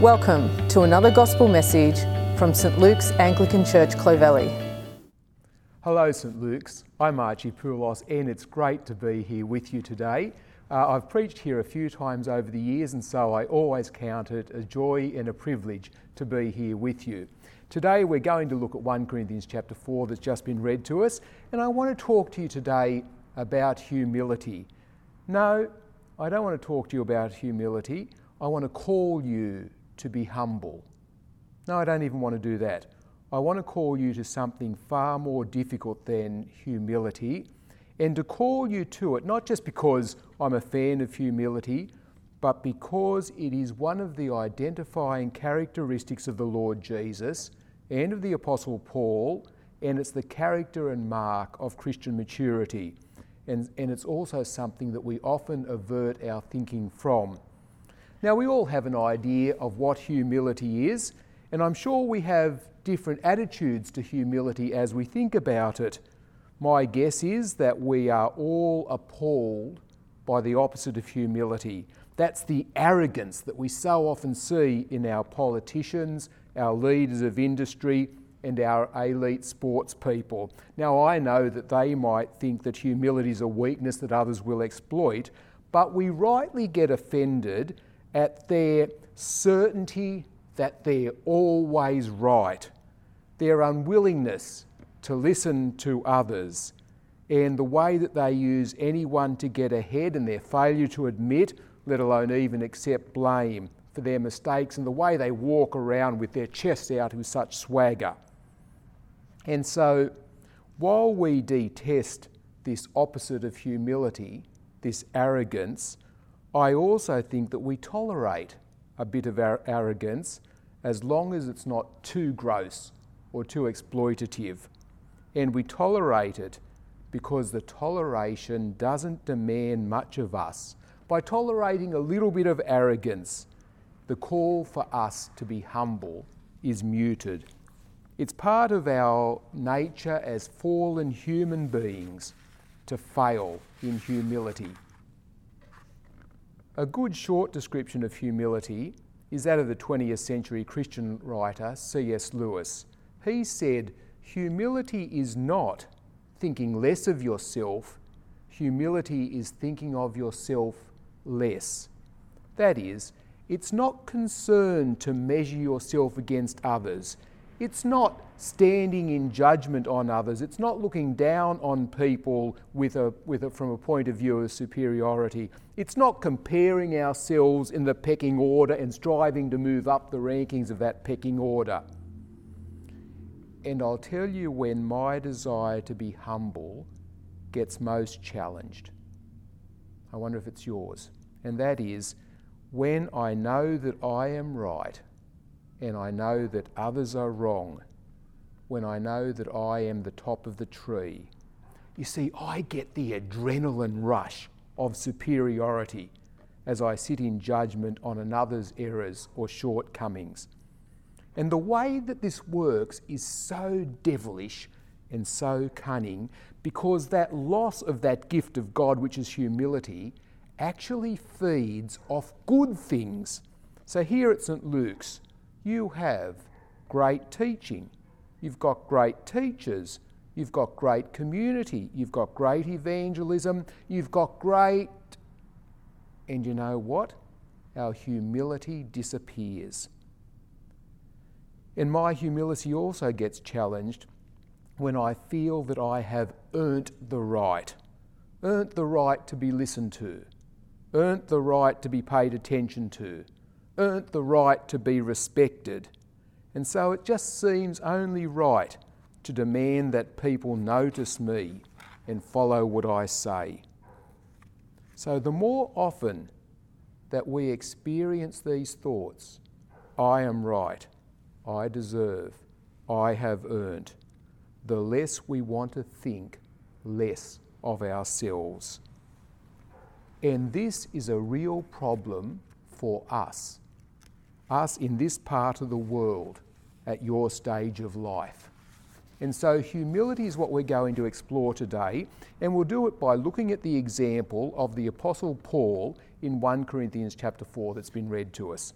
Welcome to another gospel message from St Luke's Anglican Church, Clovelly. Hello, St Luke's. I'm Archie Poulos, and it's great to be here with you today. Uh, I've preached here a few times over the years, and so I always count it a joy and a privilege to be here with you. Today, we're going to look at 1 Corinthians chapter 4 that's just been read to us, and I want to talk to you today about humility. No, I don't want to talk to you about humility. I want to call you to be humble. No, I don't even want to do that. I want to call you to something far more difficult than humility and to call you to it, not just because I'm a fan of humility, but because it is one of the identifying characteristics of the Lord Jesus and of the Apostle Paul, and it's the character and mark of Christian maturity. And, and it's also something that we often avert our thinking from. Now, we all have an idea of what humility is, and I'm sure we have different attitudes to humility as we think about it. My guess is that we are all appalled by the opposite of humility. That's the arrogance that we so often see in our politicians, our leaders of industry, and our elite sports people. Now, I know that they might think that humility is a weakness that others will exploit, but we rightly get offended at their certainty that they're always right, their unwillingness to listen to others, and the way that they use anyone to get ahead and their failure to admit, let alone even accept blame for their mistakes, and the way they walk around with their chests out with such swagger. And so, while we detest this opposite of humility, this arrogance, I also think that we tolerate a bit of arrogance as long as it's not too gross or too exploitative. And we tolerate it because the toleration doesn't demand much of us. By tolerating a little bit of arrogance, the call for us to be humble is muted. It's part of our nature as fallen human beings to fail in humility. A good short description of humility is that of the 20th century Christian writer C.S. Lewis. He said, Humility is not thinking less of yourself, humility is thinking of yourself less. That is, it's not concerned to measure yourself against others. It's not standing in judgment on others. It's not looking down on people with a, with a, from a point of view of superiority. It's not comparing ourselves in the pecking order and striving to move up the rankings of that pecking order. And I'll tell you when my desire to be humble gets most challenged. I wonder if it's yours. And that is when I know that I am right and I know that others are wrong, when I know that I am the top of the tree. You see, I get the adrenaline rush of superiority as I sit in judgment on another's errors or shortcomings. And the way that this works is so devilish and so cunning because that loss of that gift of God, which is humility, actually feeds off good things. So here at St. Luke's, you have great teaching, you've got great teachers, you've got great community, you've got great evangelism, you've got great. And you know what? Our humility disappears. And my humility also gets challenged when I feel that I have earned the right, earned the right to be listened to, earned the right to be paid attention to, earned the right to be respected. And so it just seems only right to demand that people notice me and follow what I say. So the more often that we experience these thoughts, I am right, I deserve, I have earned, the less we want to think less of ourselves. And this is a real problem for us us in this part of the world at your stage of life. And so, humility is what we're going to explore today, and we'll do it by looking at the example of the Apostle Paul in 1 Corinthians chapter 4 that's been read to us.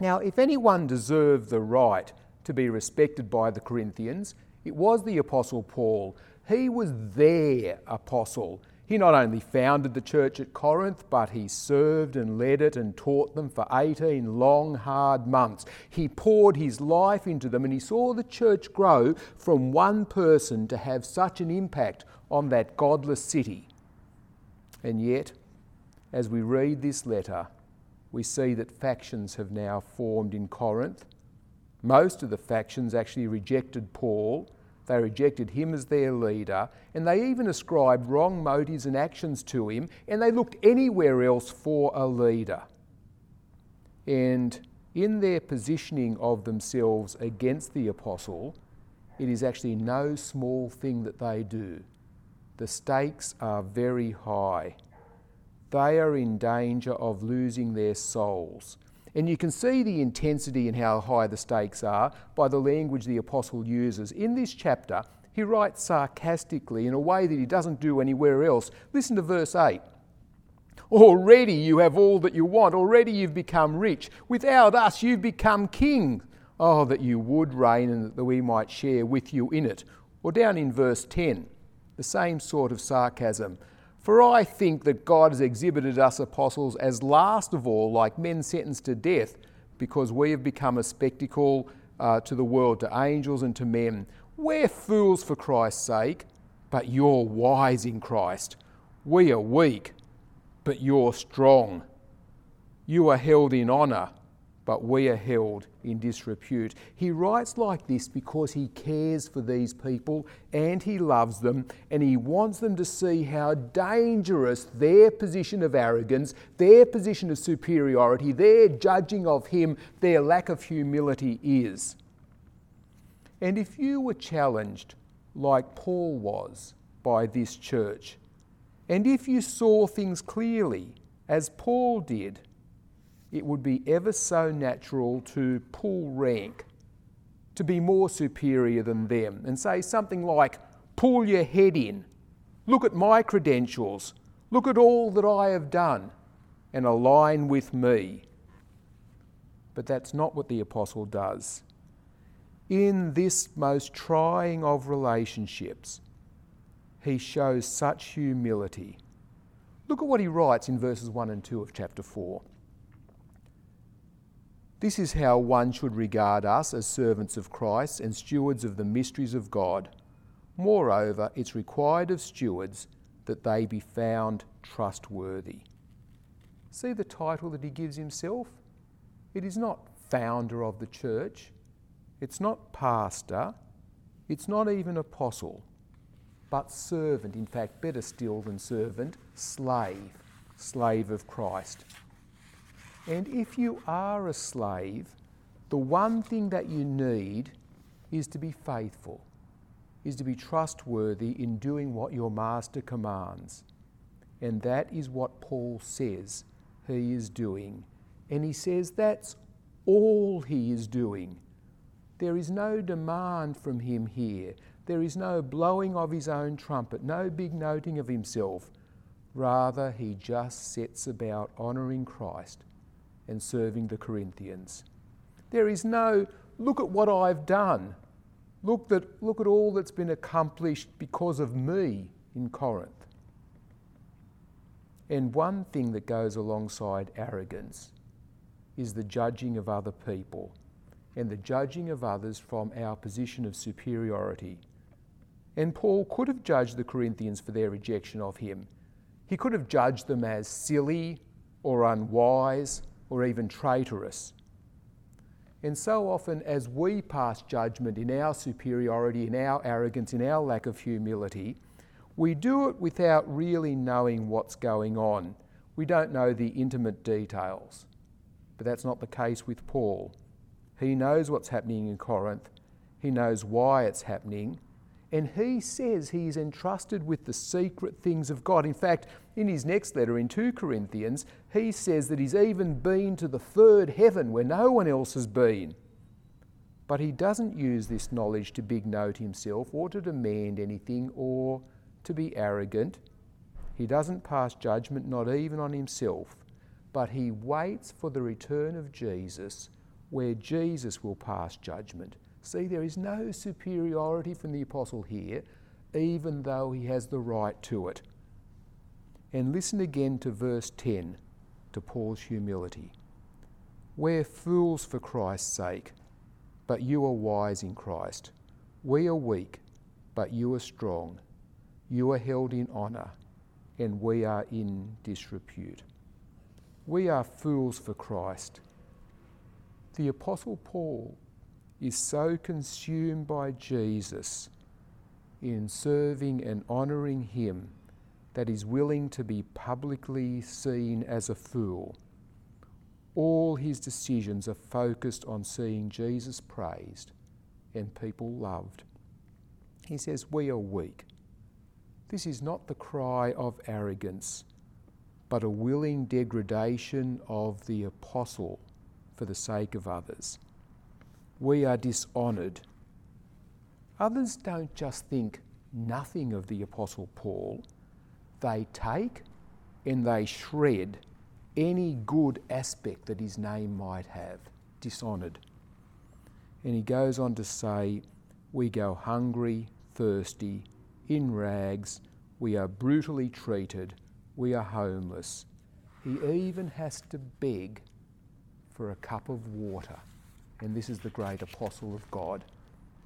Now, if anyone deserved the right to be respected by the Corinthians, it was the Apostle Paul. He was their apostle. He not only founded the church at Corinth, but he served and led it and taught them for 18 long, hard months. He poured his life into them and he saw the church grow from one person to have such an impact on that godless city. And yet, as we read this letter, we see that factions have now formed in Corinth. Most of the factions actually rejected Paul they rejected him as their leader, and they even ascribed wrong motives and actions to him, and they looked anywhere else for a leader. And in their positioning of themselves against the apostle, it is actually no small thing that they do. The stakes are very high. They are in danger of losing their souls. And you can see the intensity and how high the stakes are by the language the apostle uses. In this chapter, he writes sarcastically in a way that he doesn't do anywhere else. Listen to verse 8. Already you have all that you want. Already you've become rich. Without us, you've become king. Oh, that you would reign and that we might share with you in it. Or down in verse 10, the same sort of sarcasm. For I think that God has exhibited us apostles as last of all, like men sentenced to death, because we have become a spectacle uh, to the world, to angels and to men. We're fools for Christ's sake, but you're wise in Christ. We are weak, but you're strong. You are held in honour but we are held in disrepute. He writes like this because he cares for these people and he loves them and he wants them to see how dangerous their position of arrogance, their position of superiority, their judging of him, their lack of humility is. And if you were challenged like Paul was by this church, and if you saw things clearly as Paul did, it would be ever so natural to pull rank, to be more superior than them, and say something like, Pull your head in, look at my credentials, look at all that I have done, and align with me. But that's not what the apostle does. In this most trying of relationships, he shows such humility. Look at what he writes in verses 1 and 2 of chapter 4. This is how one should regard us as servants of Christ and stewards of the mysteries of God. Moreover, it's required of stewards that they be found trustworthy. See the title that he gives himself? It is not founder of the church, it's not pastor, it's not even apostle, but servant. In fact, better still than servant, slave, slave of Christ. And if you are a slave, the one thing that you need is to be faithful, is to be trustworthy in doing what your master commands. And that is what Paul says he is doing. And he says that's all he is doing. There is no demand from him here. There is no blowing of his own trumpet, no big noting of himself. Rather, he just sets about honouring Christ and serving the Corinthians. There is no, look at what I've done. Look, that, look at all that's been accomplished because of me in Corinth. And one thing that goes alongside arrogance is the judging of other people and the judging of others from our position of superiority. And Paul could have judged the Corinthians for their rejection of him. He could have judged them as silly or unwise or even traitorous. And so often, as we pass judgment in our superiority, in our arrogance, in our lack of humility, we do it without really knowing what's going on. We don't know the intimate details. But that's not the case with Paul. He knows what's happening in Corinth, he knows why it's happening, and he says he is entrusted with the secret things of God. In fact, in his next letter in 2 Corinthians, he says that he's even been to the third heaven where no one else has been. But he doesn't use this knowledge to big note himself or to demand anything or to be arrogant. He doesn't pass judgment, not even on himself, but he waits for the return of Jesus where Jesus will pass judgment. See, there is no superiority from the apostle here, even though he has the right to it. And listen again to verse 10 to Paul's humility. We're fools for Christ's sake, but you are wise in Christ. We are weak, but you are strong. You are held in honour, and we are in disrepute. We are fools for Christ. The Apostle Paul is so consumed by Jesus in serving and honouring Him that he's willing to be publicly seen as a fool. All his decisions are focused on seeing Jesus praised and people loved. He says, We are weak. This is not the cry of arrogance, but a willing degradation of the apostle for the sake of others. We are dishonoured. Others don't just think nothing of the apostle Paul they take and they shred any good aspect that his name might have, dishonoured. And he goes on to say, We go hungry, thirsty, in rags, we are brutally treated, we are homeless. He even has to beg for a cup of water. And this is the great apostle of God,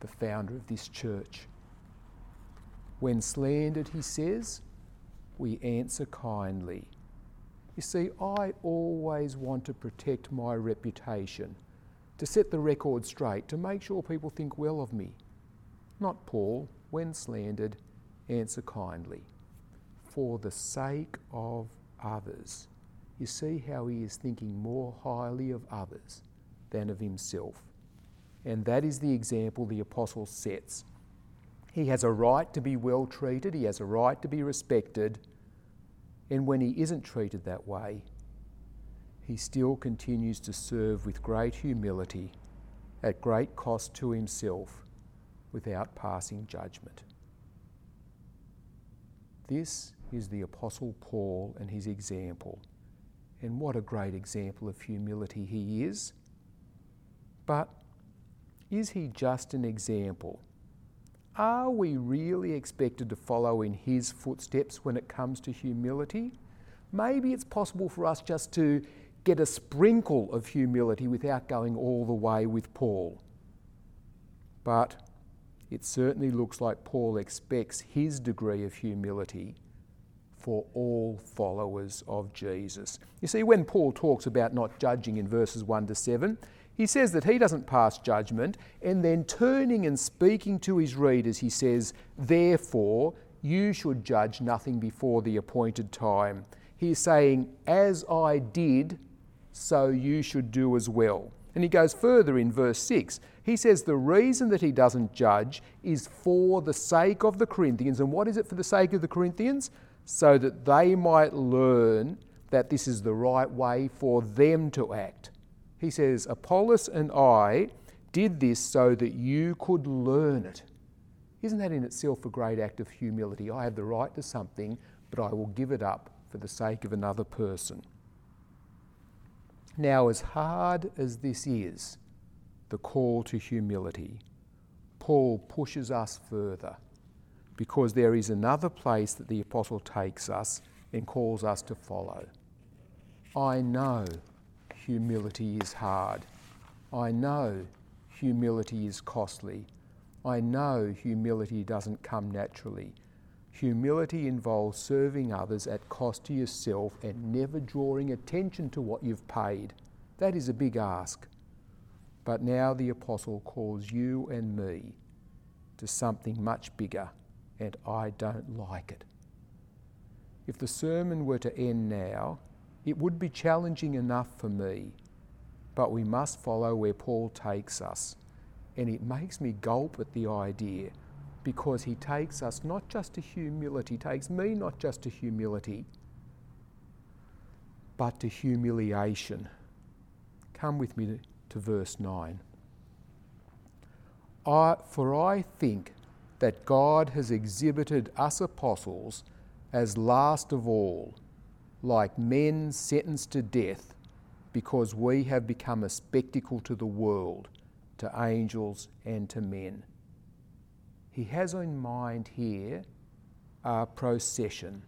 the founder of this church. When slandered, he says, we answer kindly. You see, I always want to protect my reputation, to set the record straight, to make sure people think well of me. Not Paul, when slandered, answer kindly. For the sake of others. You see how he is thinking more highly of others than of himself. And that is the example the apostle sets he has a right to be well treated, he has a right to be respected. And when he isn't treated that way, he still continues to serve with great humility at great cost to himself without passing judgment. This is the Apostle Paul and his example. And what a great example of humility he is. But is he just an example? Are we really expected to follow in his footsteps when it comes to humility? Maybe it's possible for us just to get a sprinkle of humility without going all the way with Paul. But it certainly looks like Paul expects his degree of humility for all followers of Jesus. You see, when Paul talks about not judging in verses 1 to 7, he says that he doesn't pass judgment, and then turning and speaking to his readers, he says, Therefore, you should judge nothing before the appointed time. He's saying, As I did, so you should do as well. And he goes further in verse 6. He says the reason that he doesn't judge is for the sake of the Corinthians. And what is it for the sake of the Corinthians? So that they might learn that this is the right way for them to act. He says, Apollos and I did this so that you could learn it. Isn't that in itself a great act of humility? I have the right to something, but I will give it up for the sake of another person. Now, as hard as this is, the call to humility, Paul pushes us further because there is another place that the apostle takes us and calls us to follow. I know humility is hard. I know humility is costly. I know humility doesn't come naturally. Humility involves serving others at cost to yourself and never drawing attention to what you've paid. That is a big ask. But now the Apostle calls you and me to something much bigger, and I don't like it. If the sermon were to end now, it would be challenging enough for me, but we must follow where Paul takes us. And it makes me gulp at the idea because he takes us not just to humility, takes me not just to humility, but to humiliation. Come with me to, to verse 9. I, for I think that God has exhibited us apostles as last of all like men sentenced to death, because we have become a spectacle to the world, to angels and to men. He has in mind here a procession,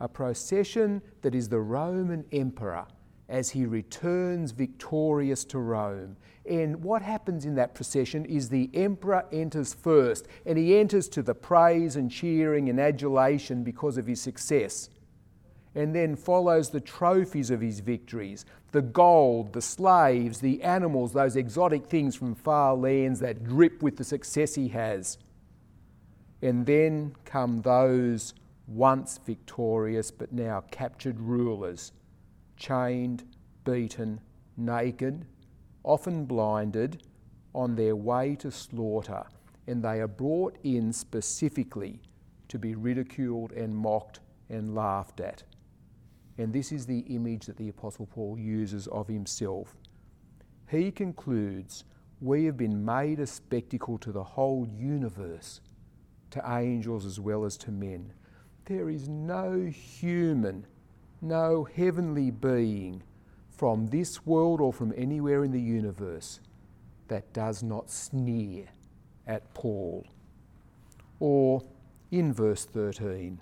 a procession that is the Roman emperor as he returns victorious to Rome. And what happens in that procession is the emperor enters first, and he enters to the praise and cheering and adulation because of his success. And then follows the trophies of his victories the gold, the slaves, the animals, those exotic things from far lands that drip with the success he has. And then come those once victorious but now captured rulers chained, beaten, naked, often blinded, on their way to slaughter, and they are brought in specifically to be ridiculed and mocked and laughed at. And this is the image that the Apostle Paul uses of himself. He concludes, We have been made a spectacle to the whole universe, to angels as well as to men. There is no human no heavenly being from this world or from anywhere in the universe that does not sneer at Paul. Or in verse 13,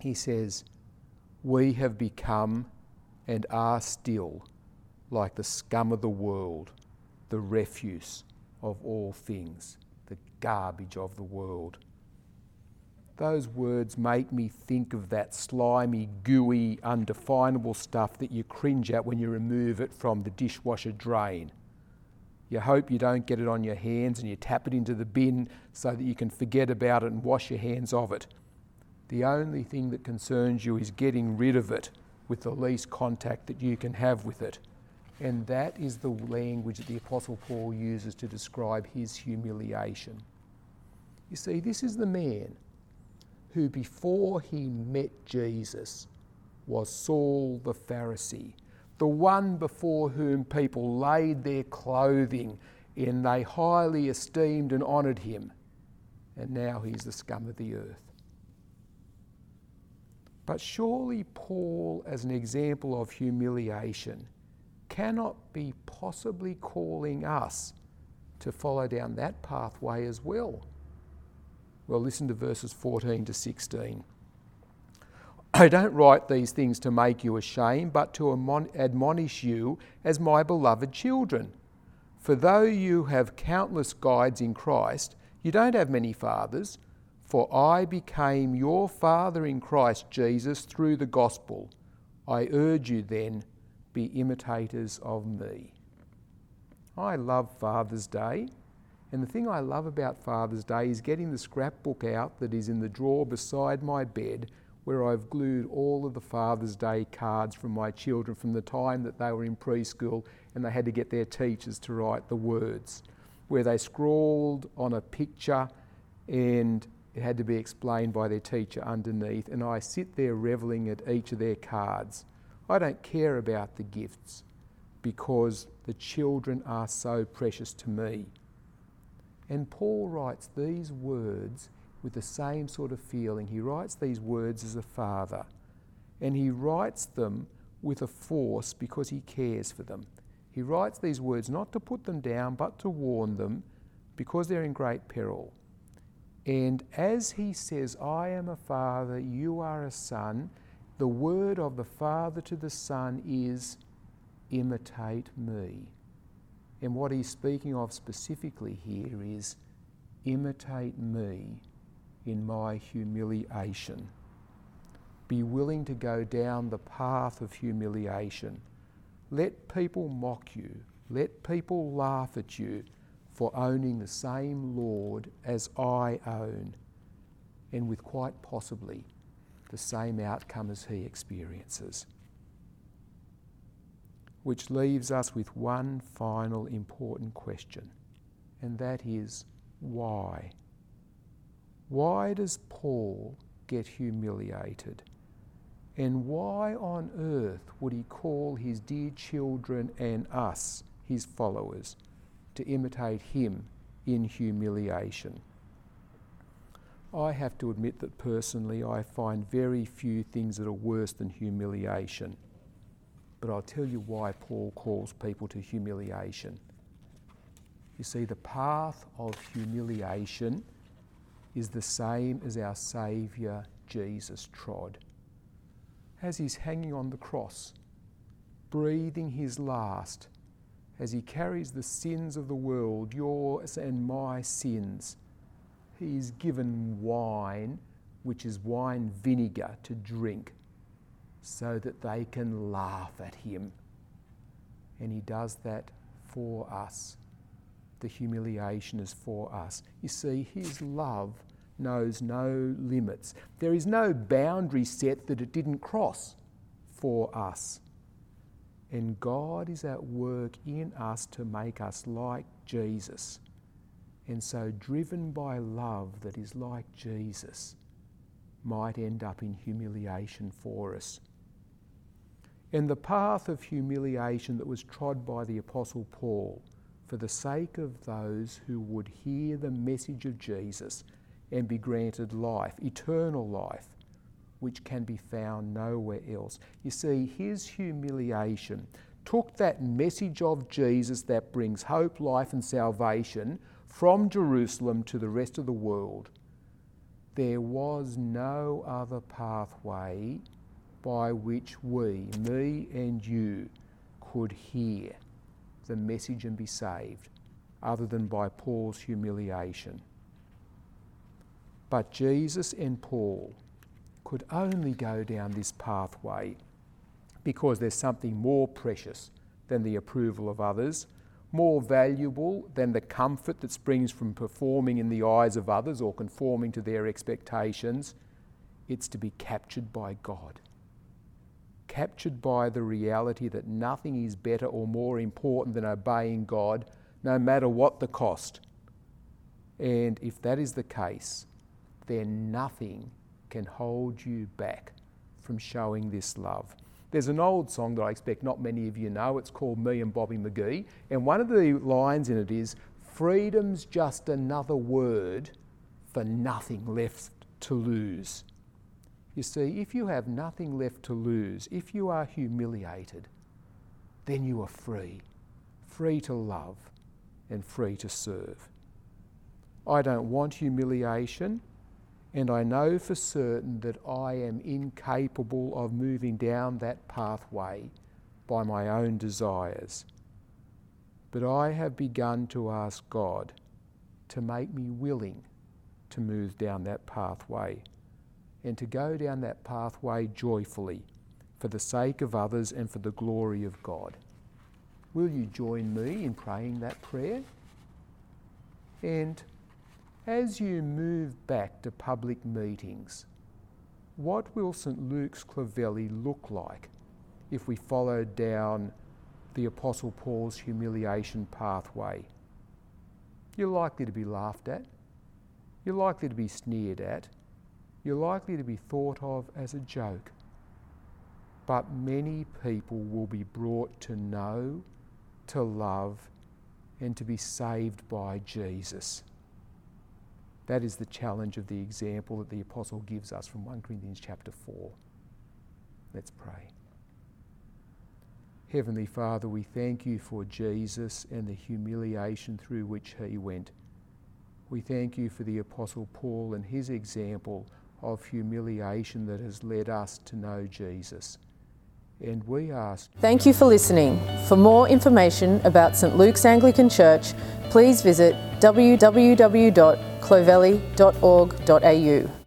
he says, We have become and are still like the scum of the world, the refuse of all things, the garbage of the world. Those words make me think of that slimy, gooey, undefinable stuff that you cringe at when you remove it from the dishwasher drain. You hope you don't get it on your hands and you tap it into the bin so that you can forget about it and wash your hands of it. The only thing that concerns you is getting rid of it with the least contact that you can have with it. And that is the language that the Apostle Paul uses to describe his humiliation. You see, this is the man who before he met Jesus was Saul the Pharisee, the one before whom people laid their clothing and they highly esteemed and honoured him. And now he's the scum of the earth. But surely Paul, as an example of humiliation, cannot be possibly calling us to follow down that pathway as well. Well, listen to verses 14 to 16. I don't write these things to make you ashamed, but to admonish you as my beloved children. For though you have countless guides in Christ, you don't have many fathers. For I became your father in Christ Jesus through the gospel. I urge you then, be imitators of me. I love Father's Day. And the thing I love about Father's Day is getting the scrapbook out that is in the drawer beside my bed where I've glued all of the Father's Day cards from my children from the time that they were in preschool and they had to get their teachers to write the words, where they scrawled on a picture and it had to be explained by their teacher underneath. And I sit there reveling at each of their cards. I don't care about the gifts because the children are so precious to me. And Paul writes these words with the same sort of feeling. He writes these words as a father, and he writes them with a force because he cares for them. He writes these words not to put them down, but to warn them because they're in great peril. And as he says, I am a father, you are a son, the word of the father to the son is, imitate me. And what he's speaking of specifically here is imitate me in my humiliation. Be willing to go down the path of humiliation. Let people mock you. Let people laugh at you for owning the same Lord as I own, and with quite possibly the same outcome as he experiences which leaves us with one final important question, and that is why? Why does Paul get humiliated? And why on earth would he call his dear children and us, his followers, to imitate him in humiliation? I have to admit that personally I find very few things that are worse than humiliation. but I'll tell you why Paul calls people to humiliation. You see, the path of humiliation is the same as our Saviour Jesus trod. As he's hanging on the cross, breathing his last, as he carries the sins of the world, yours and my sins, he's given wine, which is wine vinegar, to drink so that they can laugh at him. And he does that for us. The humiliation is for us. You see, his love knows no limits. There is no boundary set that it didn't cross for us. And God is at work in us to make us like Jesus. And so, driven by love that is like Jesus, might end up in humiliation for us. And the path of humiliation that was trod by the Apostle Paul for the sake of those who would hear the message of Jesus and be granted life, eternal life, which can be found nowhere else. You see, his humiliation took that message of Jesus that brings hope, life, and salvation from Jerusalem to the rest of the world. There was no other pathway by which we, me and you, could hear the message and be saved, other than by Paul's humiliation. But Jesus and Paul could only go down this pathway because there's something more precious than the approval of others, more valuable than the comfort that springs from performing in the eyes of others or conforming to their expectations. It's to be captured by God captured by the reality that nothing is better or more important than obeying God, no matter what the cost. And if that is the case, then nothing can hold you back from showing this love. There's an old song that I expect not many of you know. It's called Me and Bobby McGee. And one of the lines in it is Freedom's just another word for nothing left to lose. You see, if you have nothing left to lose, if you are humiliated, then you are free, free to love and free to serve. I don't want humiliation, and I know for certain that I am incapable of moving down that pathway by my own desires. But I have begun to ask God to make me willing to move down that pathway and to go down that pathway joyfully for the sake of others and for the glory of God. Will you join me in praying that prayer? And as you move back to public meetings, what will St Luke's Clovelly look like if we follow down the Apostle Paul's humiliation pathway? You're likely to be laughed at. You're likely to be sneered at you're likely to be thought of as a joke. But many people will be brought to know, to love, and to be saved by Jesus. That is the challenge of the example that the apostle gives us from 1 Corinthians chapter 4. Let's pray. Heavenly Father, we thank you for Jesus and the humiliation through which he went. We thank you for the Apostle Paul and his example of humiliation that has led us to know Jesus. And we ask. Thank you for listening. For more information about St Luke's Anglican Church, please visit www.clovelly.org.au.